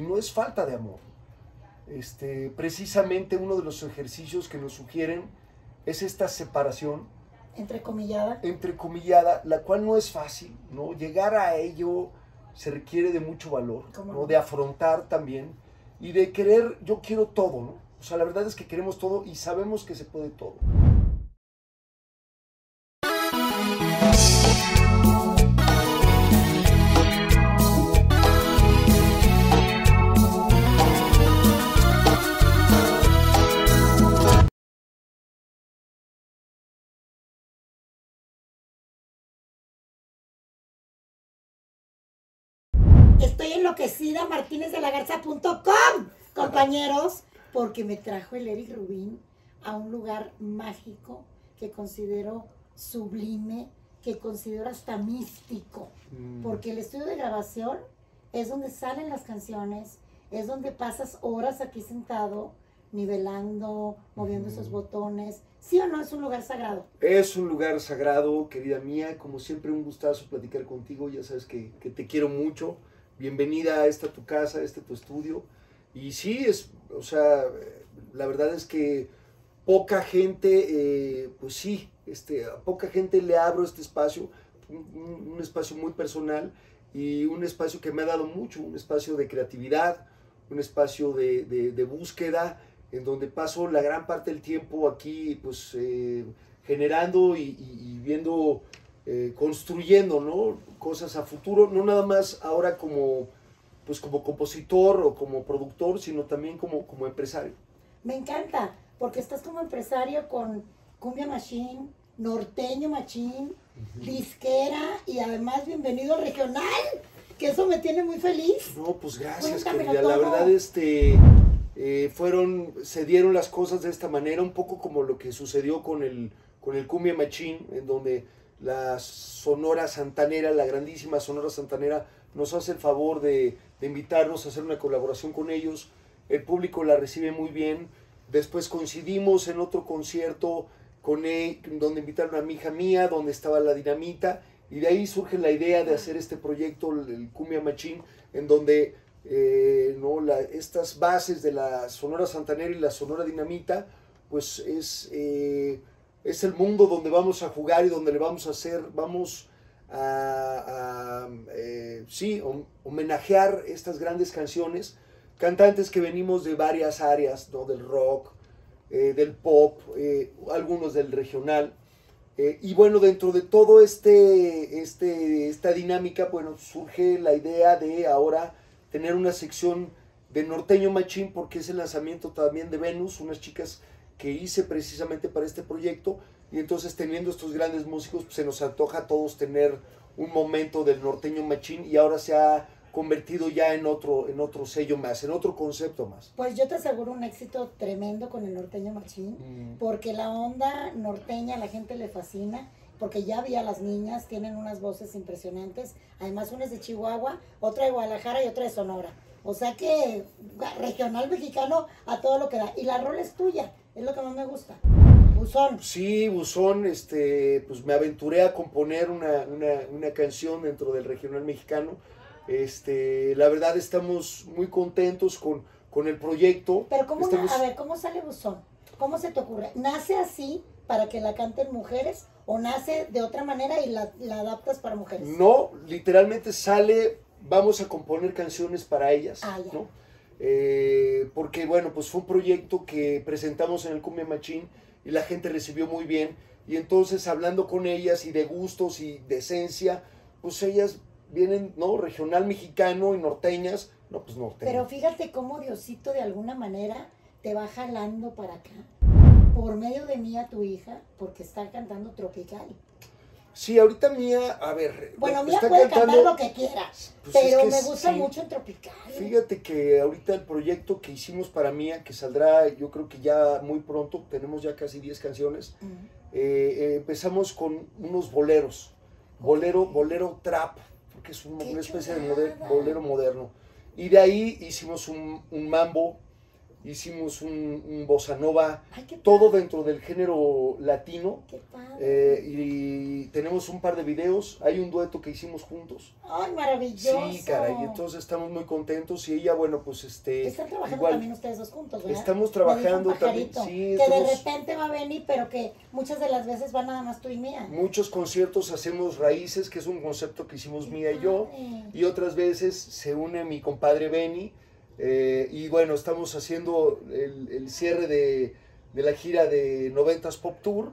y no es falta de amor. Este, precisamente uno de los ejercicios que nos sugieren es esta separación. Entrecomillada. Entrecomillada, la cual no es fácil, ¿no? Llegar a ello se requiere de mucho valor, ¿no? De afrontar también y de querer, yo quiero todo, ¿no? O sea, la verdad es que queremos todo y sabemos que se puede todo. Estoy enloquecida, martinezdelagarzA.com, compañeros, porque me trajo el Eric Rubín a un lugar mágico que considero sublime, que considero hasta místico, mm. porque el estudio de grabación es donde salen las canciones, es donde pasas horas aquí sentado, nivelando, moviendo esos botones. ¿Sí o no es un lugar sagrado? Es un lugar sagrado, querida mía. Como siempre, un gustazo platicar contigo. Ya sabes que, que te quiero mucho bienvenida a esta tu casa, a este tu estudio. Y sí, es, o sea, la verdad es que poca gente, eh, pues sí, este, a poca gente le abro este espacio, un, espacio muy personal y un espacio que me ha dado mucho, un espacio de creatividad, un espacio de, búsqueda, en donde paso la gran parte del tiempo aquí, pues, eh, generando y viendo eh, construyendo ¿no? cosas a futuro, no nada más ahora como, pues como compositor o como productor, sino también como, como empresario. Me encanta, porque estás como empresario con Cumbia Machine, Norteño Machine, disquera y además bienvenido regional, que eso me tiene muy feliz. No, pues gracias, querida. La verdad, este, eh, fueron, se dieron las cosas de esta manera, un poco como lo que sucedió con el, con el Cumbia Machine, en donde la Sonora Santanera, la grandísima Sonora Santanera, nos hace el favor de, invitarnos a hacer una colaboración con ellos. El público la recibe muy bien. Después coincidimos en otro concierto con él, donde invitaron a mi hija mía, donde estaba la dinamita, y de ahí surge la idea de hacer este proyecto, el Cumbia Machín, en donde eh, ¿no? estas bases de la Sonora Santanera y la Sonora Dinamita, pues es eh, es el mundo donde vamos a jugar y donde le vamos a hacer, vamos a, eh, sí, homenajear estas grandes canciones, cantantes que venimos de varias áreas, ¿no? del rock, eh, del pop, eh, algunos del regional. y bueno, dentro de todo este, este, esta dinámica, bueno, surge la idea de ahora tener una sección de Norteño Machín, porque es el lanzamiento también de Venus, unas chicas que hice precisamente para este proyecto. Y entonces teniendo estos grandes músicos, pues, se nos antoja a todos tener un momento del norteño machín y ahora se ha convertido ya en otro, en otro sello más, en otro concepto más. Pues yo te aseguro un éxito tremendo con el norteño machín, mm. porque la onda norteña a la gente le fascina, porque ya vi a las niñas, tienen unas voces impresionantes, además una es de Chihuahua, otra de Guadalajara y otra de Sonora. O sea que regional mexicano a todo lo que da. Y la rol es tuya. Es lo que más me gusta. Buzón. Sí, Buzón, este, pues me aventuré a componer una, una, canción dentro del regional mexicano. Este, la verdad estamos muy contentos con, con el proyecto. Pero cómo, a ver, ¿cómo sale Buzón? ¿Cómo se te ocurre? ¿Nace así para que la canten mujeres o nace de otra manera y la, la adaptas para mujeres? No, literalmente sale, vamos a componer canciones para ellas, ah, ¿no? Eh, porque bueno, pues fue un proyecto que presentamos en el Cumbia Machín y la gente recibió muy bien. Y entonces hablando con ellas y de gustos y de esencia, pues ellas vienen, ¿no? Regional mexicano y norteñas, no, pues norteñas. Pero fíjate cómo Diosito de alguna manera te va jalando para acá, por medio de mí a tu hija, porque está cantando tropical. Sí, ahorita Mía, a ver. Bueno, Mía puede cantar lo que quieras, pues pero me gusta mucho en Tropical. Fíjate que ahorita el proyecto que hicimos para Mía, que saldrá yo creo que ya muy pronto, tenemos ya casi 10 canciones, eh, eh, empezamos con unos boleros, bolero, bolero trap, porque es una especie de bolero moderno. Y de ahí hicimos un, un mambo hicimos un, un bossa nova, Ay, todo dentro del género latino. Qué padre. eh, y tenemos un par de videos, hay un dueto que hicimos juntos. Ay, maravilloso. Sí, caray, y entonces estamos muy contentos y ella, bueno, pues este... Están trabajando igual, también ustedes dos juntos, ¿verdad? Estamos trabajando también, sí, que de estamos- repente va a venir, pero que muchas de las veces va nada más tú y mía. Muchos conciertos hacemos raíces, que es un concepto que hicimos Mía y yo, y otras veces se une mi compadre Benny, eh, y bueno, estamos haciendo el, el cierre de, de la gira de 90s Pop Tour,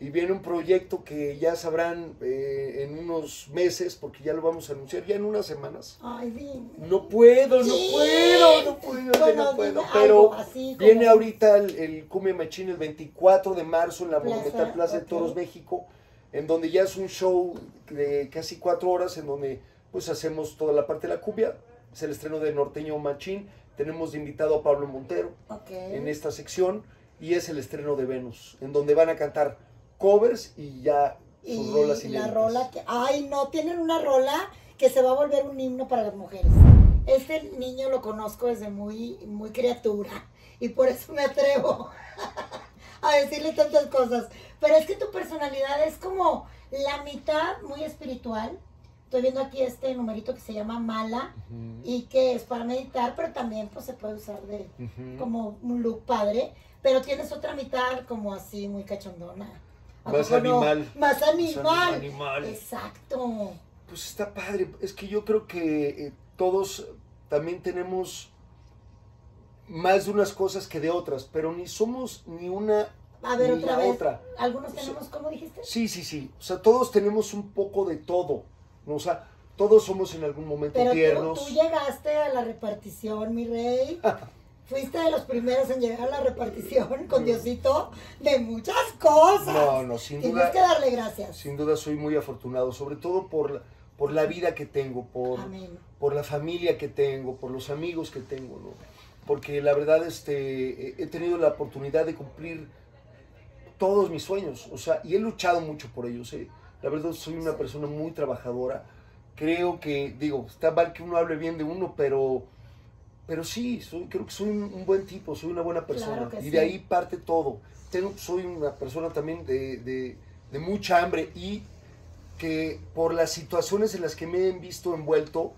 y viene un proyecto que ya sabrán eh, en unos meses, porque ya lo vamos a anunciar, ya en unas semanas. Ay, dime. No puedo, no Sí. puedo, no puedo, Bueno, no puedo, pero como- viene ahorita el, el Cumbia Machín el 24 de marzo en la Plaza, Monumental Plaza de. Toros México, en donde ya es un show de casi cuatro horas, en donde pues hacemos toda la parte de la cumbia, es el estreno de Norteño Machín, tenemos de invitado a Pablo Montero en esta sección, y es el estreno de Venus, en donde van a cantar covers y ya sus y rolas la inéditas. rola que, ay no, tienen una rola que se va a volver un himno para las mujeres. Este niño lo conozco desde muy, muy criatura y por eso me atrevo a decirle tantas cosas. Pero es que tu personalidad es como la mitad muy espiritual. Estoy viendo aquí este numerito que se llama Mala y que es para meditar, pero también pues se puede usar de como un look padre. Pero tienes otra mitad como así muy cachondona. ¿A Más poco no? animal. Más animal. animal. Exacto. Pues está padre. Es que yo creo que eh, todos también tenemos más de unas cosas que de otras, pero ni somos ni una A ver, ni otra la vez. otra. Algunos tenemos, ¿cómo dijiste? Sí, sí, sí. O sea, todos tenemos un poco de todo. ¿No? O sea, todos somos en algún momento Pero tú, tiernos. tú llegaste a la repartición, mi rey. Fuiste de los primeros en llegar a la repartición con Diosito de muchas cosas. No, no, sin Tienes duda, que darle gracias. sin duda soy muy afortunado, sobre todo por la, por la vida que tengo, por, Amén. por la familia que tengo, por los amigos que tengo, ¿no? Porque la verdad, este, he- he tenido la oportunidad de cumplir todos mis sueños, o sea, y he luchado mucho por ellos, ¿eh? La verdad, soy una persona muy trabajadora. Creo que, digo, está mal que uno hable bien de uno, pero, pero sí, soy, creo que soy un, un buen tipo, soy una buena persona. Claro y sí. de ahí parte todo. Tengo, soy una persona también de, de- de mucha hambre y que por las situaciones en las que me he visto envuelto,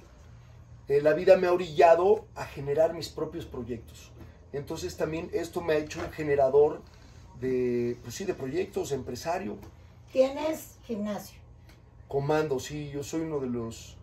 eh, la vida me ha orillado a generar mis propios proyectos. Entonces también esto me ha hecho un generador de, pues sí, de proyectos, empresario, Tienes gimnasio. comando, sí, yo soy uno de los,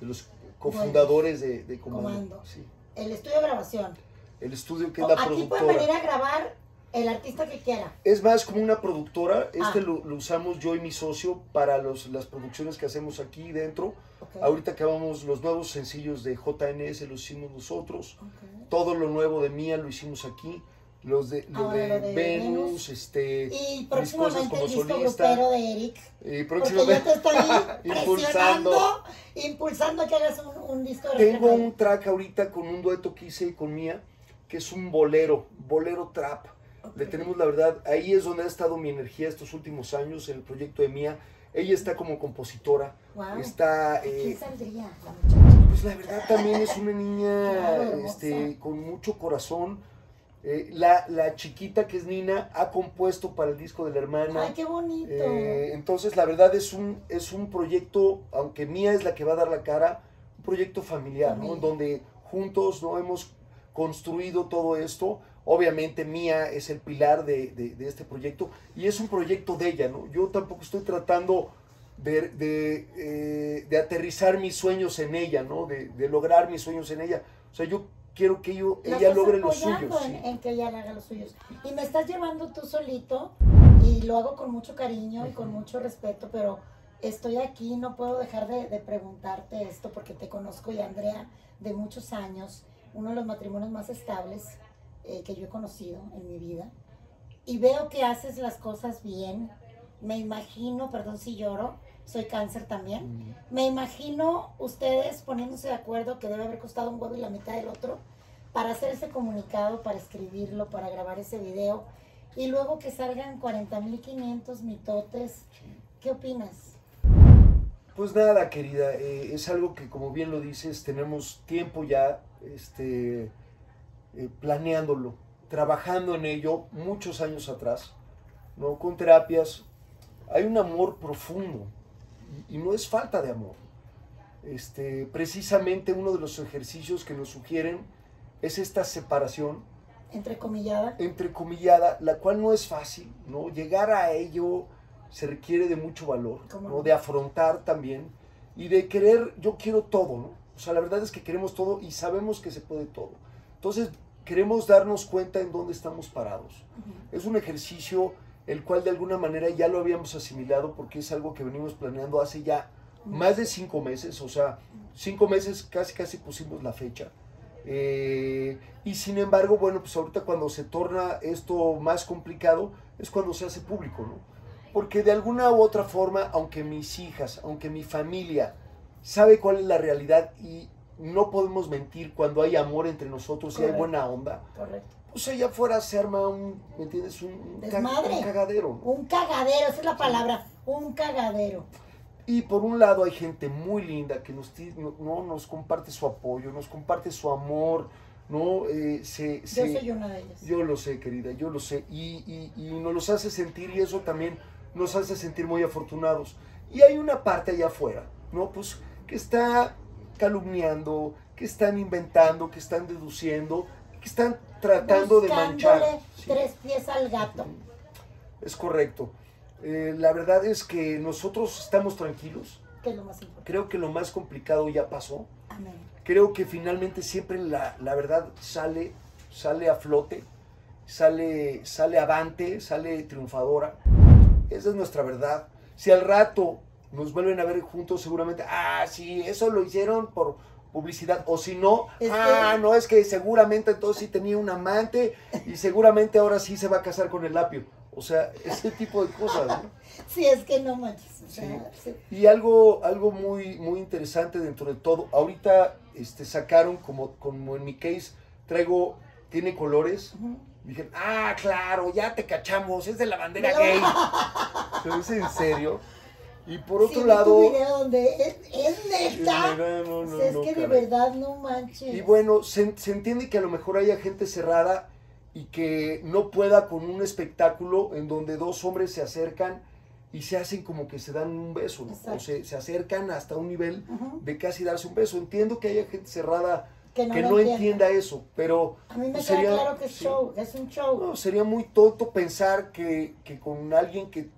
de los cofundadores de, de comando. Comando. sí. El estudio de grabación. El estudio que es la Aquí pueden productora. venir a grabar el artista que quiera. Es más como una productora, este Ah. lo, lo usamos yo y mi socio para los, las producciones que hacemos aquí dentro. Ok. Ahorita acabamos los nuevos sencillos de JNS, los hicimos nosotros. Ok. Todo lo nuevo de Mía lo hicimos aquí. Los de, de, lo de Venus, Venus. este, Y próximamente como el disco solista. grupero de Eric. Y Porque yo próximamente te estoy Impulsando. impulsando que hagas un, un disco de tengo un track ahorita con un dueto que hice con Mía, que es un bolero, bolero trap. roll. Le tenemos la verdad, ahí es donde ha estado mi energía estos últimos años en el proyecto de Mía. Ella está como compositora, Wow. está... ¿Quién eh, saldría la muchacha? Pues la verdad también es una niña Claro, este, con mucho corazón. Eh, la, la chiquita que es Nina ha compuesto para el disco de la hermana. Ay, qué bonito. Eh, entonces la verdad es un, es un proyecto, aunque Mía es la que va a dar la cara, un proyecto familiar, ¿no? Donde juntos no hemos construido todo esto. Obviamente Mía es el pilar de, de- de este proyecto y es un proyecto de ella, ¿no? Yo tampoco estoy tratando de, de, eh, de aterrizar mis sueños en ella, ¿no? De, de lograr mis sueños en ella. O sea, yo quiero que yo, La ella estás logre los apoyando suyos. En, sí. en que ella haga los suyos. Y me estás llevando tú solito y lo hago con mucho cariño y con mucho respeto, pero estoy aquí, no puedo dejar de, de preguntarte esto porque te conozco y Andrea de muchos años, uno de los matrimonios más estables eh, que yo he conocido en mi vida. Y veo que haces las cosas bien. Me imagino, perdón si lloro, soy cáncer también. Mm. Me imagino ustedes poniéndose de acuerdo que debe haber costado un huevo y la mitad del otro para hacer ese comunicado, para escribirlo, para grabar ese video y luego que salgan 40.500 mitotes. ¿Qué opinas? Pues nada, querida, eh, es algo que como bien lo dices, tenemos tiempo ya este, eh, planeándolo, trabajando en ello muchos años atrás, ¿no? con terapias. Hay un amor profundo y, y no es falta de amor. Este, precisamente uno de los ejercicios que nos sugieren es esta separación Entrecomillada. entrecomillada, la cual no es fácil, ¿no? Llegar a ello se requiere de mucho valor, ¿Cómo ¿no? no? De afrontar también y de querer, yo quiero todo, ¿no? O sea, la verdad es que queremos todo y sabemos que se puede todo. Entonces, queremos darnos cuenta en dónde estamos parados. Es un ejercicio el cual de alguna manera ya lo habíamos asimilado porque es algo que venimos planeando hace ya más de cinco meses, o sea, cinco meses casi casi pusimos la fecha. Eh, y sin embargo, bueno, pues ahorita cuando se torna esto más complicado es cuando se hace público, ¿no? Porque de alguna u otra forma, aunque mis hijas, aunque mi familia sabe cuál es la realidad y no podemos mentir cuando hay amor entre nosotros y hay buena onda, Correcto. pues allá afuera se arma un, ¿me entiendes? Un, Desmadre. un cagadero. Un cagadero, esa es la palabra. Un cagadero. Y por un lado hay gente muy linda que nos, no, no, nos comparte su apoyo, nos comparte su amor, ¿no? Eh, se, Yo soy una de ellas. yo lo sé, querida, yo lo sé. Y, y- y nos los hace sentir y eso también nos hace sentir muy afortunados. Y hay una parte allá afuera, ¿no? Pues que está calumniando, que están inventando, que están deduciendo, que están tratando de manchar. Sí. tres pies al gato. Es correcto. Eh, la verdad es que nosotros estamos tranquilos. Que es lo más importante. Creo que lo más complicado ya pasó. Amén. Creo que finalmente siempre la, la verdad sale, sale a flote, sale, sale avante, sale triunfadora. Esa es nuestra verdad. Si al rato nos vuelven a ver juntos, seguramente, ah, sí, eso lo hicieron por publicidad. O si no, Es ah, que- no, es que seguramente entonces sí tenía un amante y seguramente ahora sí se va a casar con el lapio. O sea, ese tipo de cosas, ¿no? Si es que no manches. O sea, sí. Y algo, algo muy, muy interesante dentro de todo. Ahorita este, sacaron, como, como en mi case, traigo, tiene colores. Ujú. Dije, ah, claro, ya te cachamos, es de la bandera No. gay. Lo hice en serio. Y por Sí, otro vi lado. tu video donde es, es neta. No, no, O no, sea, es no, que de verdad no manches. Y bueno, se, se entiende que a lo mejor haya gente cerrada y que no pueda con un espectáculo en donde dos hombres se acercan y se hacen como que se dan un beso, ¿no? Exacto. o se, se acercan hasta un nivel de casi darse un beso. Entiendo que haya gente cerrada Que no, que lo no entienda. eso, pero A mí me pues queda sería- claro que es sí. show, que es un show. no, sería muy tonto pensar que, que con alguien que,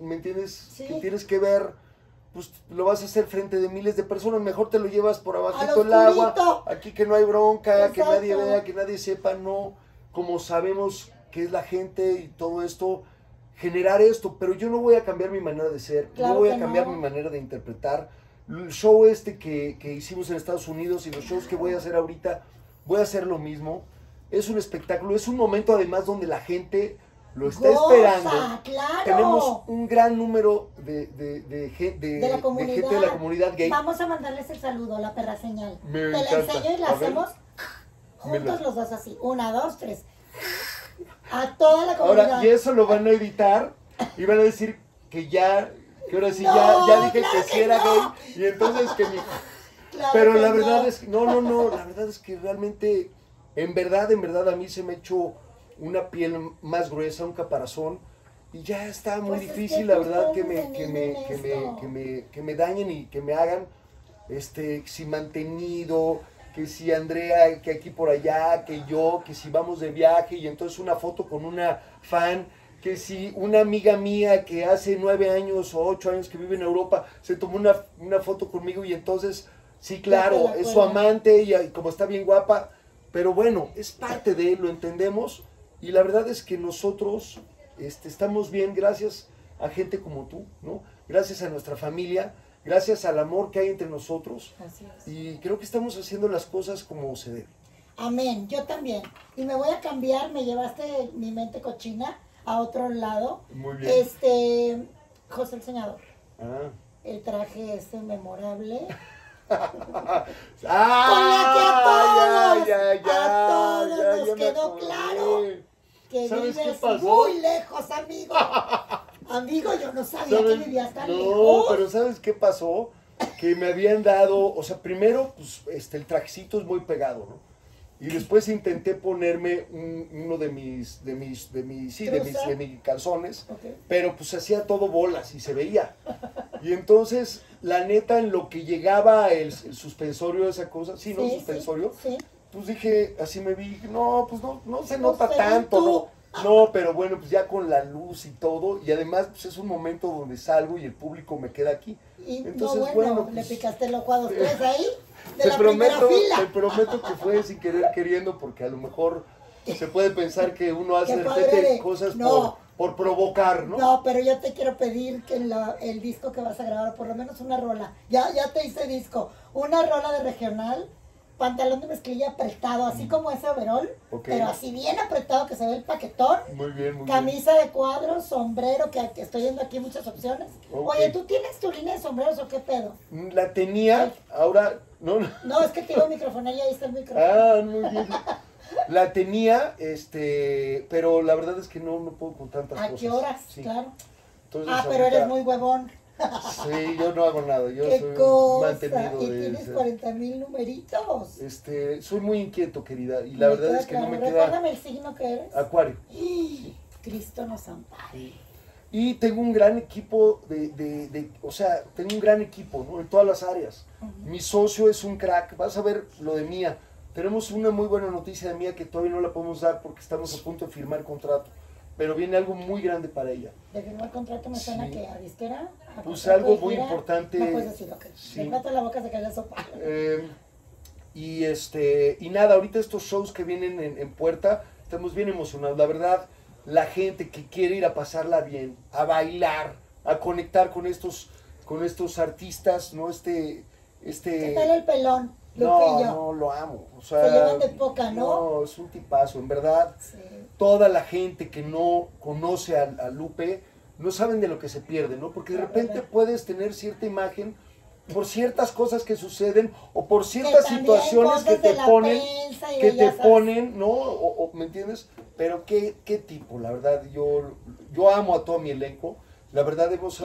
¿me entiendes? Sí. Que tienes que ver, pues lo vas a hacer frente de miles de personas, mejor te lo llevas por abajito el agua, aquí que no hay bronca, que Exacto. nadie vea, que nadie sepa, no, como sabemos que es la gente y todo esto, generar esto, pero yo no voy a cambiar mi manera de ser, Claro no voy que a cambiar no. mi manera de interpretar. El show este que, que hicimos en Estados Unidos y los shows que voy a hacer ahorita, voy a hacer lo mismo. Es un espectáculo, es un momento además donde la gente lo está Goza, esperando. claro. Tenemos un gran número de, de, de, de- de la gente de la comunidad gay. Vamos a mandarles el saludo, la perra señal. Me Te la encanta. enseño y la A hacemos juntos la- los dos así. Una, dos, tres. A toda la comunidad. Ahora, y eso lo van a editar y van a decir que ya, que ahora sí No, ya, ya dije claro que sí era no. gay y entonces que mi... Claro Pero que la no. verdad es que, no, no, no, la verdad es que realmente, en verdad, en verdad a mí se me ha hecho una piel más gruesa, un caparazón y ya está muy Pues es difícil, que la verdad, que me, que me, que me, que me, que me dañen y que me hagan, este, si mantenido, que si Andrea, que aquí por allá, que yo, que si vamos de viaje y entonces una foto con una fan, que si una amiga mía que hace nueve años o ocho años que vive en Europa se tomó una, una foto conmigo y entonces, sí, claro, es su amante y, y como está bien guapa, pero bueno, es parte de él, lo entendemos y la verdad es que nosotros este, estamos bien gracias a gente como tú, ¿no? Gracias a nuestra familia, gracias al amor que hay entre nosotros Así es. y creo que estamos haciendo las cosas como se debe. Amén, yo también. Y me voy a cambiar, me llevaste mi mente cochina a otro lado. Muy Este, José el Señador, Ah. el traje este memorable. ¡Ah! Con la que a todos, ya, ya, a todos nos quedó claro. Que ¿Sabes qué vives pasó? muy lejos, amigo. amigo, yo no sabía que vivías tan no, lejos. pero ¿sabes qué pasó? Que me habían dado, o sea, primero, pues, este, el trajecito es muy pegado, ¿no? Y después intenté ponerme un- uno de mis, de mis, de mis, sí, de mis, de mis calzones, pero pues hacía todo bolas y se veía. Y entonces, la neta, en lo que llegaba el, el suspensorio, esa cosa, sí, ¿no? Sí, sí, suspensorio, Sí, pues dije, así me vi, no, pues no, no se No nota tanto, no. No, pero bueno, pues ya con la luz y todo, y además pues es un momento donde salgo y el público me queda aquí. Y Entonces, no, bueno, bueno, le pues, picaste el ojo a dos, tres ahí, de Te la prometo, fila. te prometo que fue sin querer queriendo, porque a lo mejor se puede pensar que uno hace de repente cosas no. por, por provocar, ¿no? ¿no? pero yo te quiero pedir que la- el disco que vas a grabar, por lo menos una rola, ya, ya te hice disco, una rola de regional, pantalón de mezclilla apretado, así como ese overol, pero así bien apretado que se ve el paquetón, Muy bien, muy camisa de cuadros, sombrero, que, que estoy viendo aquí muchas opciones. Oye, ¿tú tienes tu línea de sombreros o qué pedo? bien. La tenía, ahora, no, no. No, es que te digo micrófono, ahí está el micrófono. Ah, muy bien. La tenía, este, pero la verdad es que no, no puedo con tantas ¿A cosas. qué horas? Sí. Claro. Entonces, Ah, pero ahorita- eres muy huevón. Sí, yo no hago nada, yo qué soy cosa. mantenido Y de tienes ese- 40 mil numeritos. Este, soy muy inquieto, querida, y la Me verdad es que no me queda Recuérdame el signo que eres. acuario. Cristo nos ampare. Y tengo un gran equipo de, de- de- o sea, tengo un gran equipo, ¿no? En todas las áreas. Mi socio es un crack, vas a ver lo de Mía. Tenemos una muy buena noticia de Mía que todavía no la podemos dar porque estamos a punto de firmar contrato. Pero viene algo muy grande para ella. De firmar contrato me suena Sí. que a disquera. a Pues algo muy gira. importante. No puedes decir, ok. Sí. Me la boca se cae la sopa. Eh, y este y nada, ahorita estos shows que vienen en, en puerta, estamos bien emocionados. La verdad, la gente que quiere ir a pasarla bien, a bailar, a conectar con estos, con estos artistas, ¿no? Este, este. ¿Qué tal el pelón? no, Lupillo. no, lo amo. O sea, Se llevan de poca, ¿no? No, es un tipazo, en verdad. Sí. Toda la gente que no conoce a, a Lupe no saben de lo que se pierde, ¿no? Porque de repente puedes tener cierta imagen por ciertas cosas que suceden o por ciertas situaciones que te ponen, que te sabes. ponen, ¿no? O, o- ¿Me entiendes? Pero qué, qué tipo, la verdad, yo, yo amo a todo mi elenco. La verdad, hemos,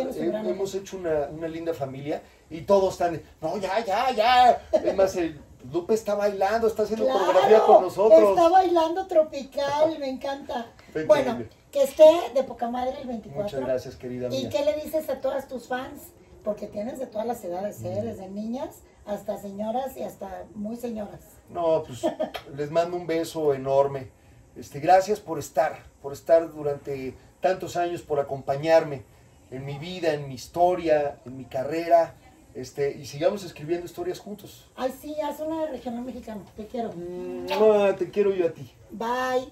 hemos hecho una, una linda familia y todos están, no, ya, ya, ya. Es más, el Lupe está bailando, está haciendo coreografía con nosotros. Está bailando tropical, me encanta. Bueno, que esté de poca madre el 24. Muchas gracias, querida ¿Y mía. qué le dices a todas tus fans? Porque tienes de todas las edades, Mm. ¿eh? desde niñas hasta señoras y hasta muy señoras. No, pues les mando un beso enorme. Este, gracias por estar, por estar durante tantos años, por acompañarme en mi vida, en mi historia, en mi carrera. Este, y sigamos escribiendo historias juntos. Ay, sí, haz una de regional mexicano. Te quiero. Mm, te quiero yo a ti. Bye.